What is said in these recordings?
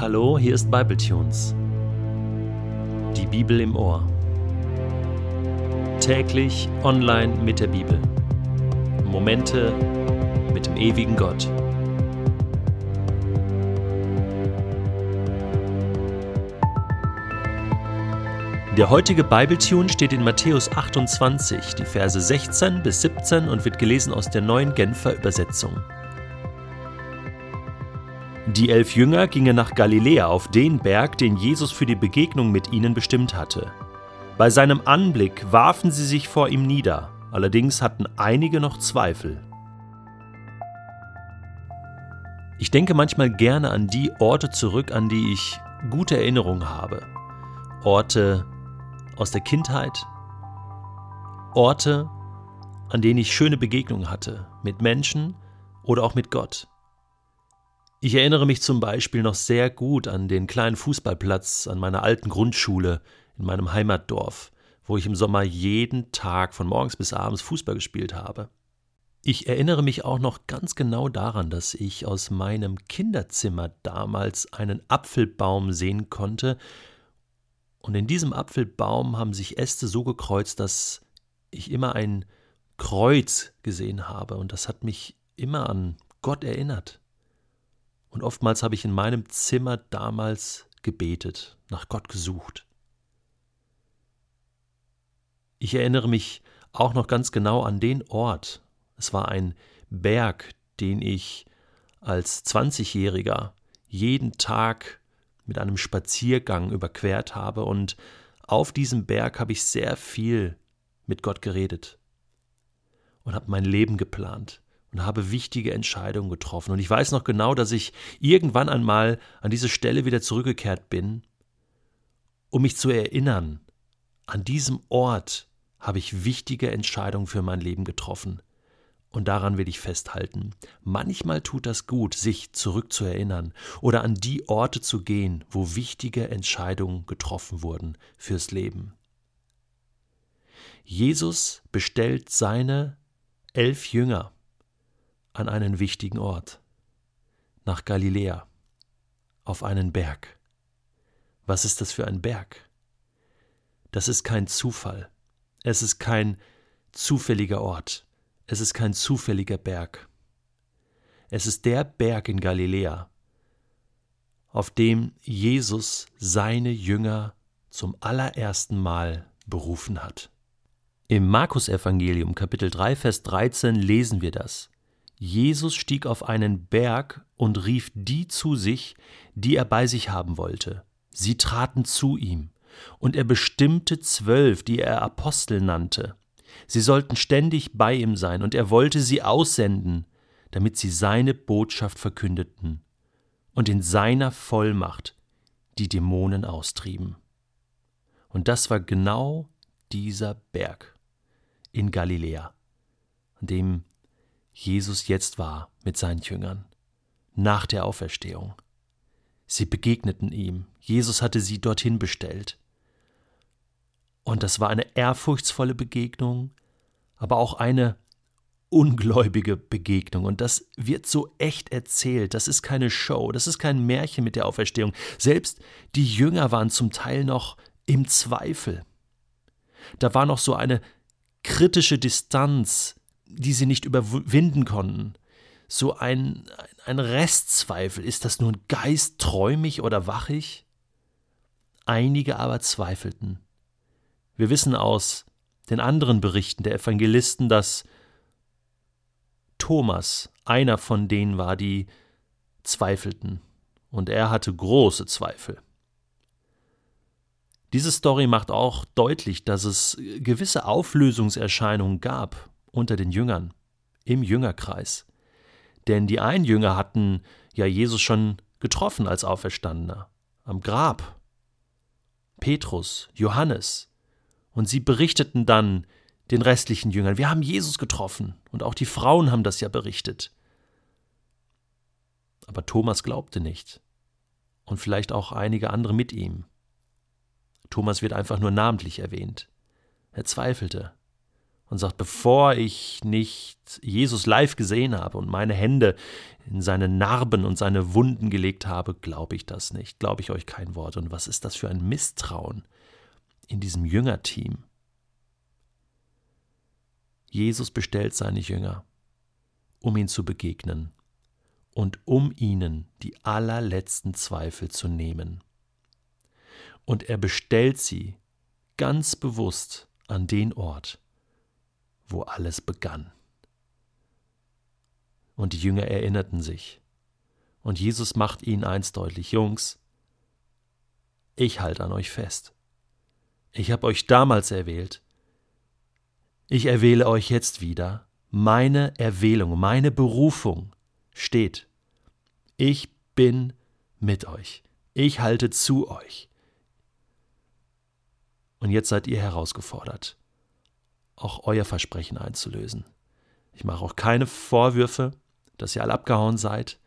Hallo, hier ist Bibletunes. Die Bibel im Ohr. Täglich online mit der Bibel. Momente mit dem ewigen Gott. Der heutige Bibletune steht in Matthäus 28, die Verse 16 bis 17 und wird gelesen aus der neuen Genfer Übersetzung. Die elf Jünger gingen nach Galiläa auf den Berg, den Jesus für die Begegnung mit ihnen bestimmt hatte. Bei seinem Anblick warfen sie sich vor ihm nieder, allerdings hatten einige noch Zweifel. Ich denke manchmal gerne an die Orte zurück, an die ich gute Erinnerungen habe. Orte aus der Kindheit, Orte, an denen ich schöne Begegnungen hatte, mit Menschen oder auch mit Gott. Ich erinnere mich zum Beispiel noch sehr gut an den kleinen Fußballplatz an meiner alten Grundschule in meinem Heimatdorf, wo ich im Sommer jeden Tag von morgens bis abends Fußball gespielt habe. Ich erinnere mich auch noch ganz genau daran, dass ich aus meinem Kinderzimmer damals einen Apfelbaum sehen konnte, und in diesem Apfelbaum haben sich Äste so gekreuzt, dass ich immer ein Kreuz gesehen habe, und das hat mich immer an Gott erinnert. Und oftmals habe ich in meinem Zimmer damals gebetet, nach Gott gesucht. Ich erinnere mich auch noch ganz genau an den Ort. Es war ein Berg, den ich als 20-Jähriger jeden Tag mit einem Spaziergang überquert habe und auf diesem Berg habe ich sehr viel mit Gott geredet und habe mein Leben geplant und habe wichtige Entscheidungen getroffen. Und ich weiß noch genau, dass ich irgendwann einmal an diese Stelle wieder zurückgekehrt bin, um mich zu erinnern, an diesem Ort habe ich wichtige Entscheidungen für mein Leben getroffen. Und daran will ich festhalten. Manchmal tut das gut, sich zurückzuerinnern oder an die Orte zu gehen, wo wichtige Entscheidungen getroffen wurden fürs Leben. Jesus bestellt seine elf Jünger an einen wichtigen Ort, nach Galiläa, auf einen Berg. Was ist das für ein Berg? Das ist kein Zufall. Es ist kein zufälliger Ort. Es ist kein zufälliger Berg. Es ist der Berg in Galiläa, auf dem Jesus seine Jünger zum allerersten Mal berufen hat. Im Markus-Evangelium, Kapitel 3, Vers 13 lesen wir das. Jesus stieg auf einen Berg und rief die zu sich, die er bei sich haben wollte. Sie traten zu ihm, und er bestimmte zwölf, die er Apostel nannte. Sie sollten ständig bei ihm sein, und er wollte sie aussenden, damit sie seine Botschaft verkündeten und in seiner Vollmacht die Dämonen austrieben. Und das war genau dieser Berg in Galiläa, an dem Jesus jetzt war mit seinen Jüngern, nach der Auferstehung. Sie begegneten ihm, Jesus hatte sie dorthin bestellt. Und das war eine ehrfurchtsvolle Begegnung, aber auch eine ungläubige Begegnung. Und das wird so echt erzählt. Das ist keine Show, das ist kein Märchen mit der Auferstehung. Selbst die Jünger waren zum Teil noch im Zweifel. Da war noch so eine kritische Distanz die sie nicht überwinden konnten. So ein, ein Restzweifel, ist das nun Geist träumig oder wachig? Einige aber zweifelten. Wir wissen aus den anderen Berichten der Evangelisten, dass Thomas einer von denen war, die zweifelten, und er hatte große Zweifel. Diese Story macht auch deutlich, dass es gewisse Auflösungserscheinungen gab unter den Jüngern, im Jüngerkreis. Denn die einen Jünger hatten ja Jesus schon getroffen als Auferstandener, am Grab. Petrus, Johannes. Und sie berichteten dann den restlichen Jüngern, wir haben Jesus getroffen. Und auch die Frauen haben das ja berichtet. Aber Thomas glaubte nicht. Und vielleicht auch einige andere mit ihm. Thomas wird einfach nur namentlich erwähnt. Er zweifelte. Und sagt, bevor ich nicht Jesus live gesehen habe und meine Hände in seine Narben und seine Wunden gelegt habe, glaube ich das nicht, glaube ich euch kein Wort. Und was ist das für ein Misstrauen in diesem Jüngerteam? Jesus bestellt seine Jünger, um ihn zu begegnen und um ihnen die allerletzten Zweifel zu nehmen. Und er bestellt sie ganz bewusst an den Ort, wo alles begann. Und die Jünger erinnerten sich. Und Jesus macht ihnen eins deutlich, Jungs, ich halte an euch fest. Ich habe euch damals erwählt. Ich erwähle euch jetzt wieder. Meine Erwählung, meine Berufung steht. Ich bin mit euch. Ich halte zu euch. Und jetzt seid ihr herausgefordert auch euer Versprechen einzulösen. Ich mache auch keine Vorwürfe, dass ihr alle abgehauen seid.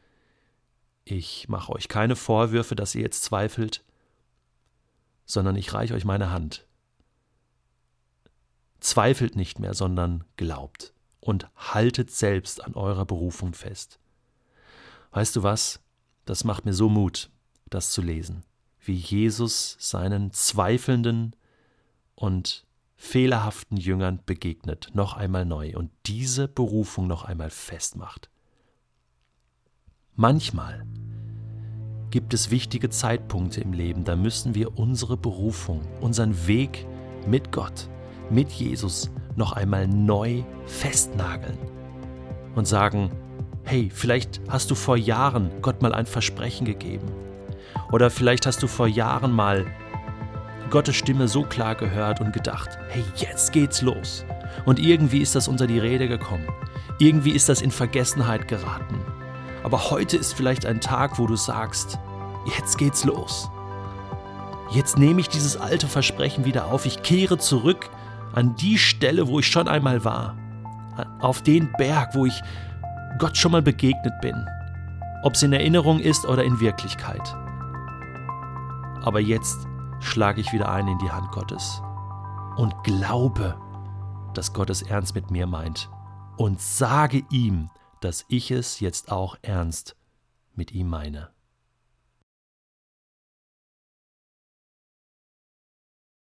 Ich mache euch keine Vorwürfe, dass ihr jetzt zweifelt, sondern ich reiche euch meine Hand. Zweifelt nicht mehr, sondern glaubt und haltet selbst an eurer Berufung fest. Weißt du was? Das macht mir so Mut, das zu lesen, wie Jesus seinen zweifelnden und fehlerhaften Jüngern begegnet, noch einmal neu und diese Berufung noch einmal festmacht. Manchmal gibt es wichtige Zeitpunkte im Leben, da müssen wir unsere Berufung, unseren Weg mit Gott, mit Jesus noch einmal neu festnageln und sagen, hey, vielleicht hast du vor Jahren Gott mal ein Versprechen gegeben oder vielleicht hast du vor Jahren mal Gottes Stimme so klar gehört und gedacht, hey, jetzt geht's los. Und irgendwie ist das unter die Rede gekommen. Irgendwie ist das in Vergessenheit geraten. Aber heute ist vielleicht ein Tag, wo du sagst, jetzt geht's los. Jetzt nehme ich dieses alte Versprechen wieder auf. Ich kehre zurück an die Stelle, wo ich schon einmal war. Auf den Berg, wo ich Gott schon mal begegnet bin. Ob es in Erinnerung ist oder in Wirklichkeit. Aber jetzt schlage ich wieder ein in die Hand Gottes und glaube, dass Gott es ernst mit mir meint und sage ihm, dass ich es jetzt auch ernst mit ihm meine.